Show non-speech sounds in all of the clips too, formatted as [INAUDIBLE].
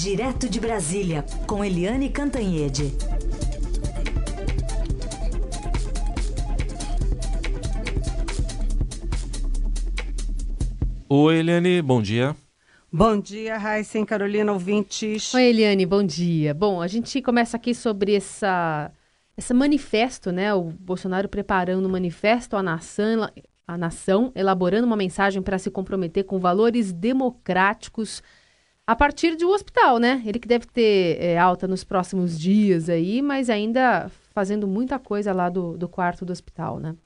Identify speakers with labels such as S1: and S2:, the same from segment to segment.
S1: Direto de Brasília, com Eliane Cantanhede.
S2: Oi, Eliane, bom dia.
S3: Bom dia, Raíssa Carolina, ouvintes.
S4: Oi, Eliane, bom dia. Bom, a gente começa aqui sobre essa, esse manifesto, né? O Bolsonaro preparando um manifesto à nação, à nação elaborando uma mensagem para se comprometer com valores democráticos a partir de um hospital, né? Ele que deve ter é, alta nos próximos dias aí, mas ainda fazendo muita coisa lá do, do quarto do hospital, né?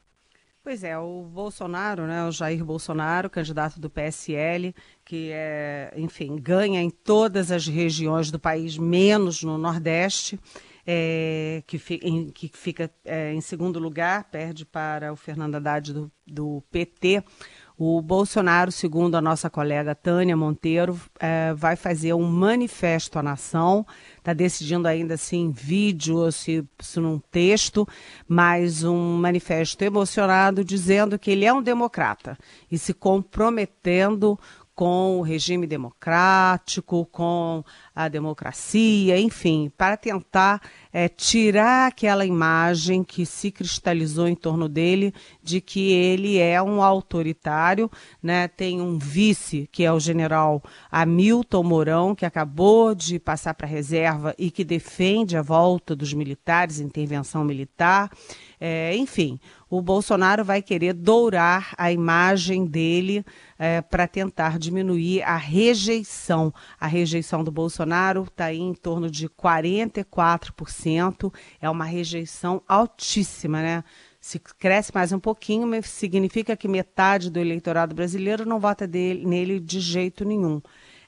S3: Pois é, o Bolsonaro, né, o Jair Bolsonaro, candidato do PSL, que é, enfim, ganha em todas as regiões do país, menos no Nordeste, é, que, fi, em, que, fica é, em segundo lugar, perde para o Fernando Haddad do, do PT. O Bolsonaro, segundo a nossa colega Tânia Monteiro, é, vai fazer um manifesto à nação. Está decidindo ainda se em vídeo ou se, se num texto, mas um manifesto emocionado dizendo que ele é um democrata e se comprometendo com o regime democrático, com a democracia, enfim, para tentar é, tirar aquela imagem que se cristalizou em torno dele de que ele é um autoritário, né? Tem um vice que é o general Hamilton Mourão, que acabou de passar para a reserva e que defende a volta dos militares, intervenção militar. É, enfim, o Bolsonaro vai querer dourar a imagem dele é, para tentar diminuir a rejeição. A rejeição do Bolsonaro está em torno de 44%. É uma rejeição altíssima, né? Se cresce mais um pouquinho, significa que metade do eleitorado brasileiro não vota dele, nele de jeito nenhum.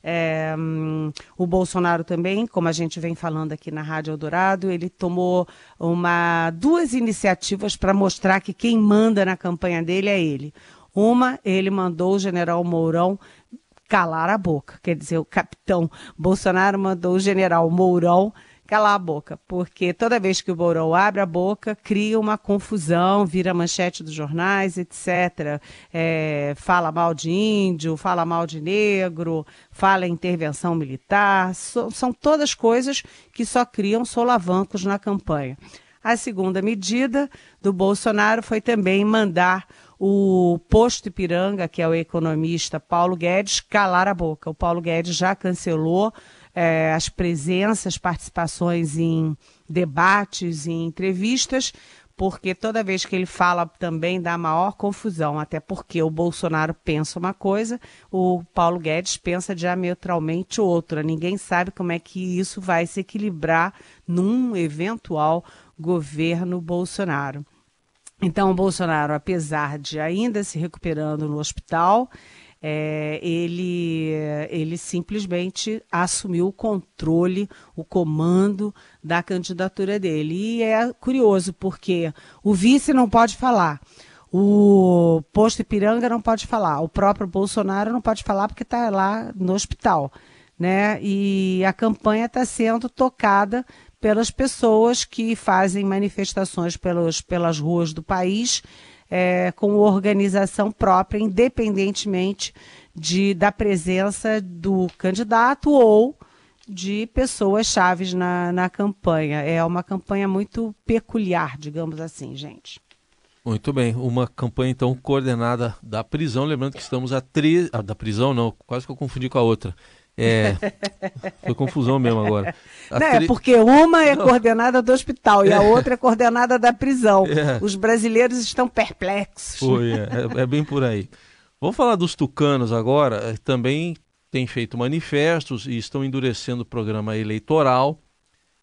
S3: É, um, o Bolsonaro também, como a gente vem falando aqui na Rádio Eldorado, ele tomou uma, duas iniciativas para mostrar que quem manda na campanha dele é ele. Uma, ele mandou o general Mourão calar a boca. Quer dizer, o capitão Bolsonaro mandou o general Mourão calar a boca, porque toda vez que o Mourão abre a boca, cria uma confusão, vira manchete dos jornais, etc. É, fala mal de índio, fala mal de negro, fala em intervenção militar, so, são todas coisas que só criam solavancos na campanha. A segunda medida do Bolsonaro foi também mandar o posto Ipiranga, que é o economista Paulo Guedes, calar a boca. O Paulo Guedes já cancelou é, as presenças, participações em debates, em entrevistas, porque toda vez que ele fala também dá maior confusão, até porque o Bolsonaro pensa uma coisa, o Paulo Guedes pensa diametralmente outra. Ninguém sabe como é que isso vai se equilibrar num eventual governo Bolsonaro. Então, o Bolsonaro, apesar de ainda se recuperando no hospital, é, ele, ele simplesmente assumiu o controle, o comando da candidatura dele. E é curioso, porque o vice não pode falar. O posto Ipiranga não pode falar, o próprio Bolsonaro não pode falar porque está lá no hospital. Né? E a campanha está sendo tocada pelas pessoas que fazem manifestações pelos, pelas ruas do país é, com organização própria, independentemente de, da presença do candidato ou de pessoas chaves na, na campanha. É uma campanha muito peculiar, digamos assim, gente.
S2: Muito bem, uma campanha então coordenada da prisão, lembrando que estamos a três, ah, da prisão não, quase que eu confundi com a outra. É, foi confusão mesmo agora.
S3: Não, tri... É porque uma é Não. coordenada do hospital e a é. outra é coordenada da prisão. É. Os brasileiros estão perplexos.
S2: Foi, é, é, é, bem por aí. Vamos falar dos tucanos agora. É, também têm feito manifestos e estão endurecendo o programa eleitoral.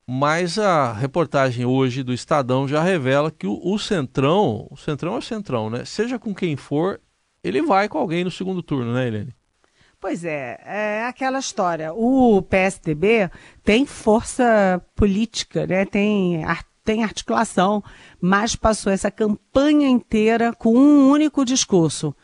S2: Mas a reportagem hoje do Estadão já revela que o, o Centrão, o Centrão é o Centrão, né? Seja com quem for, ele vai com alguém no segundo turno, né, Helene?
S3: Pois é, é aquela história. O PSDB tem força política, né? tem, tem articulação, mas passou essa campanha inteira com um único discurso.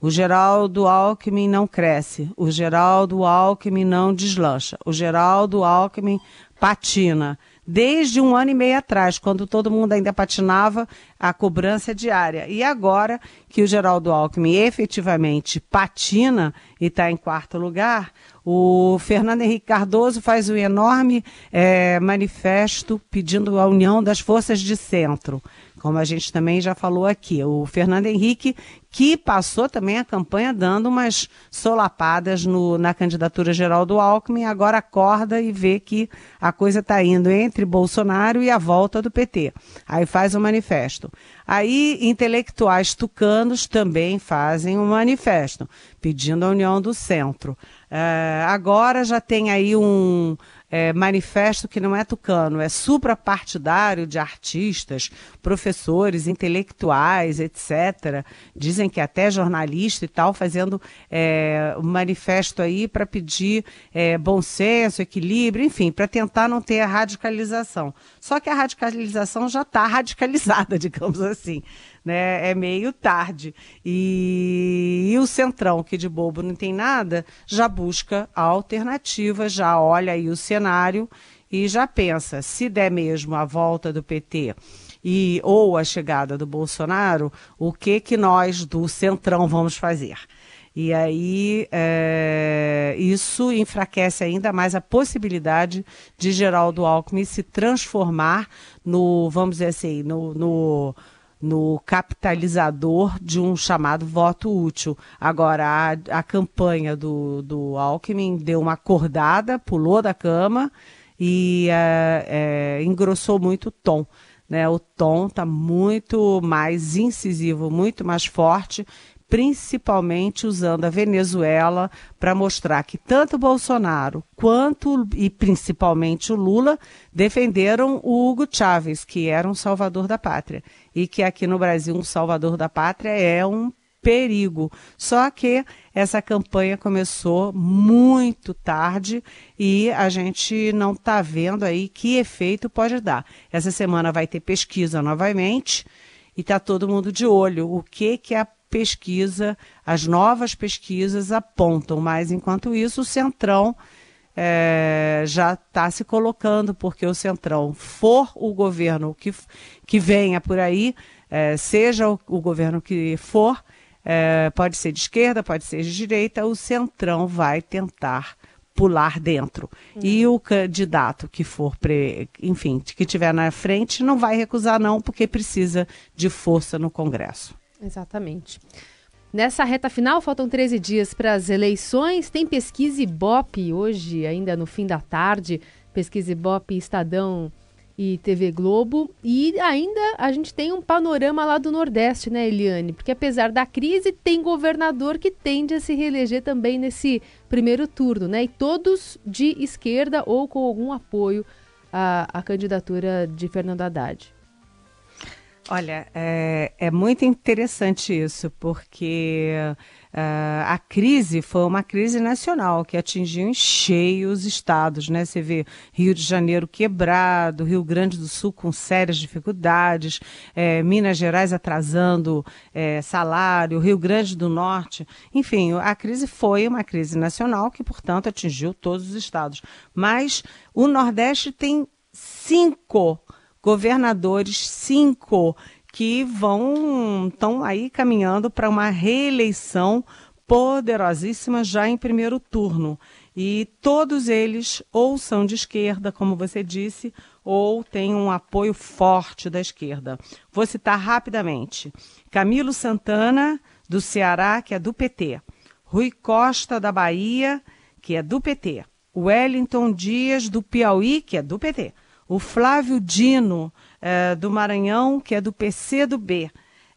S3: O Geraldo Alckmin não cresce, o Geraldo Alckmin não deslancha, o Geraldo Alckmin patina. Desde um ano e meio atrás, quando todo mundo ainda patinava a cobrança diária. E agora que o Geraldo Alckmin efetivamente patina e está em quarto lugar, o Fernando Henrique Cardoso faz um enorme é, manifesto pedindo a união das forças de centro como a gente também já falou aqui. O Fernando Henrique, que passou também a campanha dando umas solapadas no, na candidatura geral do Alckmin, agora acorda e vê que a coisa está indo entre Bolsonaro e a volta do PT. Aí faz um manifesto. Aí, intelectuais tucanos também fazem um manifesto, pedindo a união do centro. É, agora já tem aí um é, manifesto que não é tucano, é suprapartidário de artistas, professores, intelectuais, etc. Dizem que até jornalista e tal, fazendo é, um manifesto aí para pedir é, bom senso, equilíbrio, enfim, para tentar não ter a radicalização. Só que a radicalização já está [LAUGHS] radicalizada, digamos assim né? É meio tarde. E, e, o Centrão, que de bobo não tem nada, já busca a alternativa, já olha aí o cenário e já pensa, se der mesmo a volta do PT e ou a chegada do Bolsonaro, o que que nós do Centrão vamos fazer? E aí é, isso enfraquece ainda mais a possibilidade de Geraldo Alckmin se transformar no, vamos dizer assim, no, no no capitalizador de um chamado voto útil. Agora, a, a campanha do, do Alckmin deu uma acordada, pulou da cama e é, é, engrossou muito o tom. Né? O tom está muito mais incisivo, muito mais forte, principalmente usando a Venezuela para mostrar que tanto Bolsonaro quanto e principalmente o Lula defenderam o Hugo Chávez, que era um salvador da pátria, e que aqui no Brasil um salvador da pátria é um perigo. Só que essa campanha começou muito tarde e a gente não está vendo aí que efeito pode dar. Essa semana vai ter pesquisa novamente e está todo mundo de olho. O que que a pesquisa, as novas pesquisas apontam, mas enquanto isso o Centrão é, já está se colocando, porque o Centrão for o governo que, que venha por aí, é, seja o, o, governo que for, é, pode ser de esquerda, pode ser de direita, o Centrão vai tentar pular dentro. Uhum. E o candidato que for, pre, enfim, que tiver na frente, não vai recusar não, porque precisa de força no Congresso.
S4: Exatamente. Nessa reta final, faltam 13 dias para as eleições. Tem pesquisa Ibope hoje, ainda no fim da tarde. Pesquisa Ibope, Estadão e TV Globo. E ainda a gente tem um panorama lá do Nordeste, né, Eliane? Porque apesar da crise, tem governador que tende a se reeleger também nesse primeiro turno, né? E todos de esquerda ou com algum apoio à, à candidatura de Fernando Haddad.
S3: Olha, é, é muito interessante isso, porque uh, a crise foi uma crise nacional que atingiu em cheio os estados, né? Você vê Rio de Janeiro quebrado, Rio Grande do Sul com sérias dificuldades, é, Minas Gerais atrasando é, salário, Rio Grande do Norte, enfim, a crise foi uma crise nacional que, portanto, atingiu todos os estados. Mas o Nordeste tem cinco governadores, cinco, que vão estão aí caminhando para uma reeleição poderosíssima já em primeiro turno. E todos eles ou são de esquerda, como você disse, ou têm um apoio forte da esquerda. Vou citar rapidamente: Camilo Santana, do Ceará, que é do PT. Rui Costa, da Bahia, que é do PT. Wellington Dias, do Piauí, que é do PT o Flávio Dino, é, do Maranhão, que é do PC do B,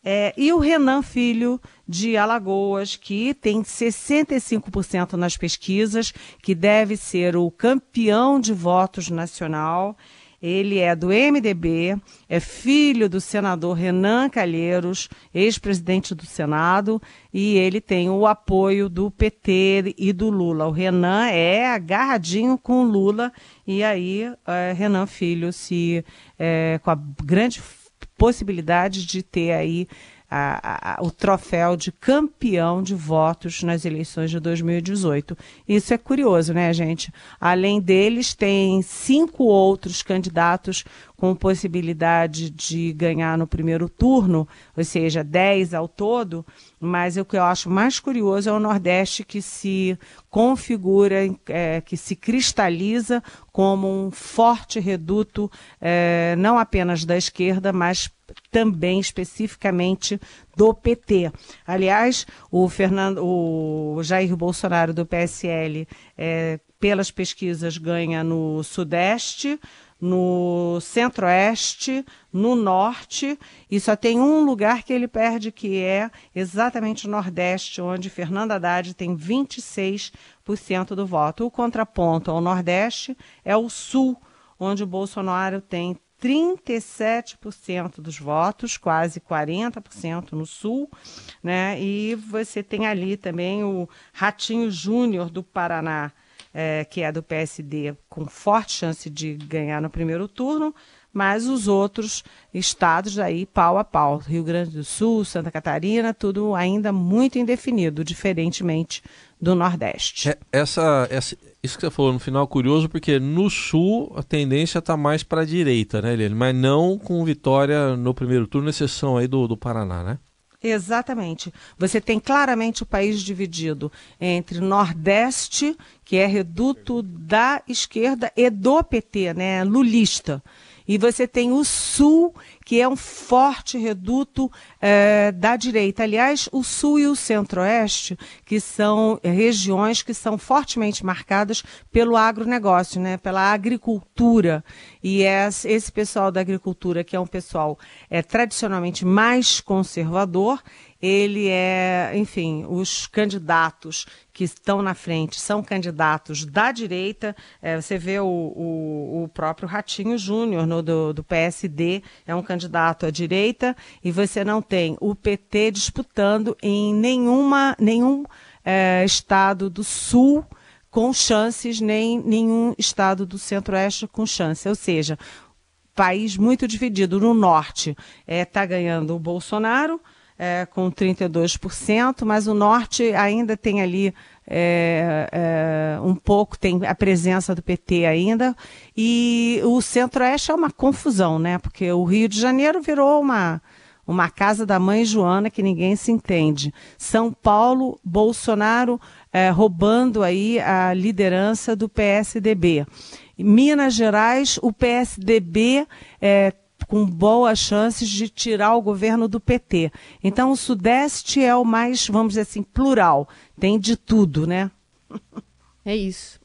S3: é, e o Renan Filho, de Alagoas, que tem 65% nas pesquisas, que deve ser o campeão de votos nacional. Ele é do MDB, é filho do senador Renan Calheiros, ex-presidente do Senado, e ele tem o apoio do PT e do Lula. O Renan é agarradinho com o Lula, e aí é, Renan Filho se é, com a grande possibilidade de ter aí a, a, o troféu de campeão de votos nas eleições de 2018. Isso é curioso, né, gente? Além deles, tem cinco outros candidatos com possibilidade de ganhar no primeiro turno, ou seja, 10 ao todo, mas o que eu acho mais curioso é o Nordeste que se configura, é, que se cristaliza como um forte reduto, é, não apenas da esquerda, mas também especificamente do PT. Aliás, o Fernando, o Jair Bolsonaro do PSL, é, pelas pesquisas ganha no Sudeste, no centro-oeste, no norte, e só tem um lugar que ele perde, que é exatamente o nordeste, onde Fernando Haddad tem 26% do voto. O contraponto ao nordeste é o sul, onde o Bolsonaro tem 37% dos votos, quase 40% no sul, né? E você tem ali também o Ratinho Júnior do Paraná, é, que é do PSD, com forte chance de ganhar no primeiro turno, mas os outros estados aí pau a pau, Rio Grande do Sul, Santa Catarina, tudo ainda muito indefinido, diferentemente do Nordeste.
S2: É, essa, essa, isso que você falou no final é curioso, porque no Sul a tendência está mais para a direita, né, Eliane? Mas não com vitória no primeiro turno, exceção aí do, do Paraná, né?
S3: Exatamente. Você tem claramente o país dividido entre Nordeste, que é reduto da esquerda, e do PT, né, lulista. E você tem o Sul, que é um forte reduto é, da direita. Aliás, o Sul e o Centro-Oeste, que são regiões que são fortemente marcadas pelo agronegócio, né, pela agricultura. E esse pessoal da agricultura, que é um pessoal é, tradicionalmente mais conservador, ele é, enfim, os candidatos que estão na frente são candidatos da direita. É, você vê o, o, o, próprio Ratinho Júnior do, do PSD, é um candidato à direita, e você não tem o PT disputando em nenhuma, nenhum é, estado do sul com chances, nem nenhum estado do centro-oeste com chance. Ou seja, país muito dividido. No norte está é, tá ganhando o Bolsonaro, é, com 32%, mas o norte ainda tem ali é, é, um pouco, tem a presença do PT ainda, e o centro-oeste é uma confusão, né? Porque o Rio de Janeiro virou uma, uma casa da mãe Joana que ninguém se entende. São Paulo, Bolsonaro é, roubando aí a liderança do PSDB. Minas Gerais, o PSDB é, com boas chances de tirar o governo do PT. Então, o Sudeste é o mais, vamos dizer assim, plural. Tem de tudo, né?
S4: É isso.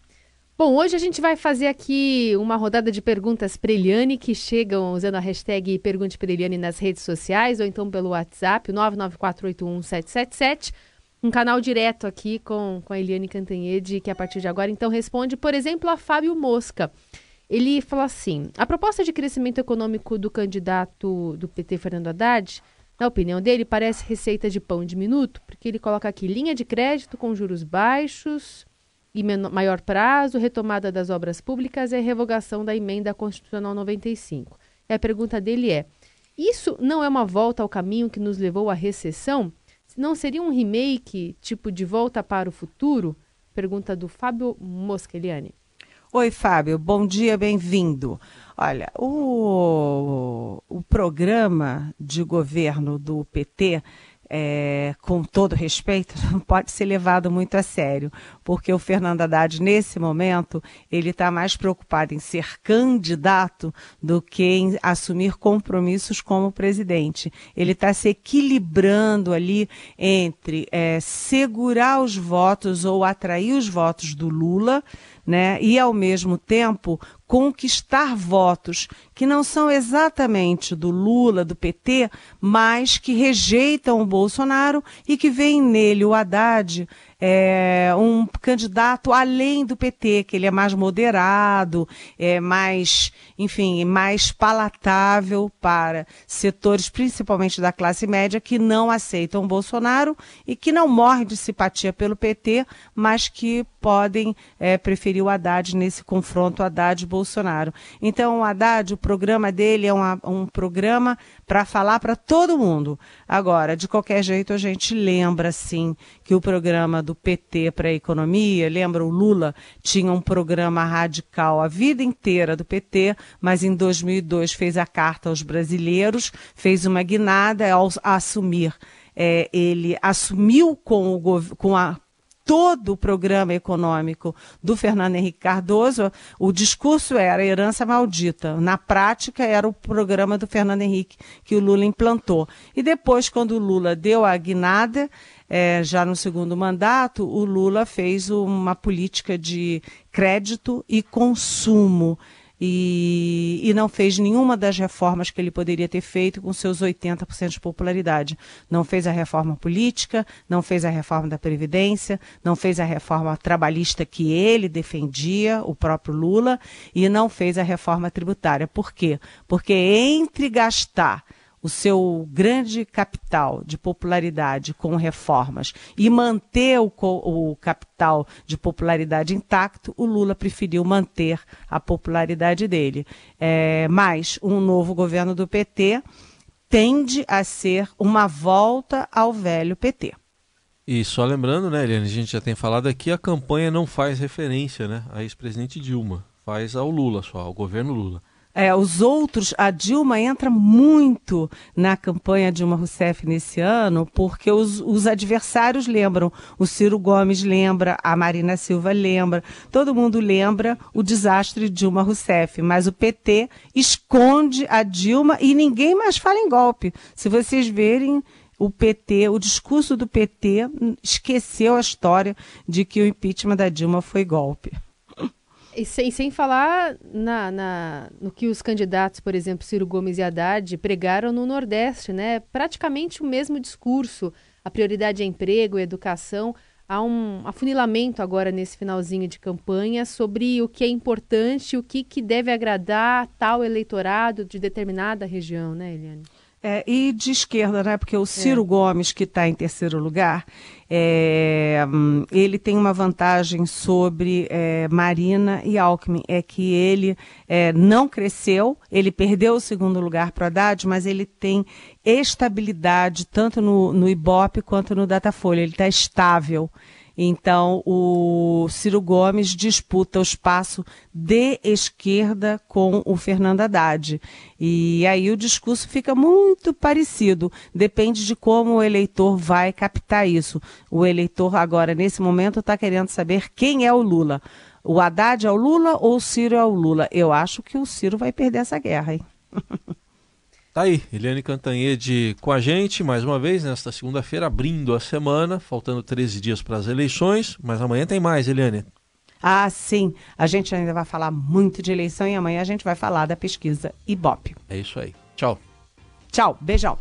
S4: Bom, hoje a gente vai fazer aqui uma rodada de perguntas para Eliane, que chegam usando a hashtag Pergunte para Eliane nas redes sociais ou então pelo WhatsApp, 994811777. Um canal direto aqui com, com a Eliane Cantanhede, que a partir de agora então responde, por exemplo, a Fábio Mosca. Ele fala assim: a proposta de crescimento econômico do candidato do PT, Fernando Haddad, na opinião dele, parece receita de pão de minuto, porque ele coloca aqui linha de crédito com juros baixos e maior prazo, retomada das obras públicas e revogação da emenda constitucional 95. E a pergunta dele é: isso não é uma volta ao caminho que nos levou à recessão? Não seria um remake, tipo de volta para o futuro? Pergunta do Fábio Mosceliani.
S3: Oi, Fábio, bom dia, bem-vindo. Olha, o, o programa de governo do PT é, com todo respeito, [LAUGHS] não pode ser levado muito a sério, porque o Fernando Haddad, nesse momento, ele está mais preocupado em ser candidato do que em assumir compromissos como presidente. Ele está se equilibrando ali entre é, segurar os votos ou atrair os votos do Lula, né, e ao mesmo tempo conquistar votos que não são exatamente do Lula, do PT, mas que rejeitam o Bolsonaro e que veem nele o Haddad é, um candidato além do PT, que ele é mais moderado, é mais, enfim, mais palatável para setores, principalmente da classe média, que não aceitam Bolsonaro e que não morrem de simpatia pelo PT, mas que podem é, preferir o Haddad nesse confronto Haddad-Bolsonaro. Então, o Haddad, o programa dele é uma, um programa para falar para todo mundo. Agora, de qualquer jeito, a gente lembra, sim, que o programa do PT para a economia, lembra o Lula tinha um programa radical a vida inteira do PT, mas em 2002 fez a carta aos brasileiros, fez uma guinada ao assumir é, ele assumiu com, o, com a todo o programa econômico do Fernando Henrique Cardoso, o discurso era herança maldita. Na prática, era o programa do Fernando Henrique que o Lula implantou. E depois, quando o Lula deu a guinada, é, já no segundo mandato, o Lula fez uma política de crédito e consumo e, e, não fez nenhuma das reformas que ele poderia ter feito com seus 80% de popularidade. Não fez a reforma política, não fez a reforma da Previdência, não fez a reforma trabalhista que ele defendia, o próprio Lula, e não fez a reforma tributária. Por quê? Porque entre gastar o seu grande capital de popularidade com reformas e manter o, o, capital de popularidade intacto, o Lula preferiu manter a popularidade dele. É, mas um novo governo do PT tende a ser uma volta ao velho PT.
S2: E só lembrando, né, Eliane, a gente já tem falado aqui, a campanha não faz referência né, a ex-presidente Dilma, faz ao Lula só, ao governo Lula.
S3: É, os outros, a Dilma entra muito na campanha Dilma Rousseff nesse ano, porque os, os adversários lembram, o Ciro Gomes lembra, a Marina Silva lembra, todo mundo lembra o desastre de Dilma Rousseff, mas o PT esconde a Dilma e ninguém mais fala em golpe. Se vocês verem, o PT, o discurso do PT esqueceu a história de que o impeachment da Dilma foi golpe.
S4: E sem, sem falar na, na, no que os candidatos, por exemplo, Ciro Gomes e Haddad, pregaram no Nordeste, né? Praticamente o mesmo discurso. A prioridade é emprego, educação. Há um afunilamento agora nesse finalzinho de campanha sobre o que é importante, o que, que deve agradar tal eleitorado de determinada região, né, Eliane?
S3: É, e de esquerda, né? Porque o Ciro é. Gomes, que está em terceiro lugar, é, ele tem uma vantagem sobre é, Marina e Alckmin, é que ele é, não cresceu, ele perdeu o segundo lugar para o Haddad, mas ele tem estabilidade tanto no, no Ibope quanto no Datafolha, ele está estável. Então, o Ciro Gomes disputa o espaço de esquerda com o Fernando Haddad. E aí o discurso fica muito parecido. Depende de como o eleitor vai captar isso. O eleitor, agora, nesse momento, está querendo saber quem é o Lula. O Haddad é o Lula ou o Ciro é o Lula? Eu acho que o Ciro vai perder essa guerra, hein? [LAUGHS]
S2: Tá aí, Eliane Cantanhede com a gente, mais uma vez, nesta segunda-feira, abrindo a semana, faltando 13 dias para as eleições, mas amanhã tem mais, Eliane.
S3: Ah, sim. A gente ainda vai falar muito de eleição e amanhã a gente vai falar da pesquisa Ibope.
S2: É isso aí. Tchau.
S3: Tchau. Beijão.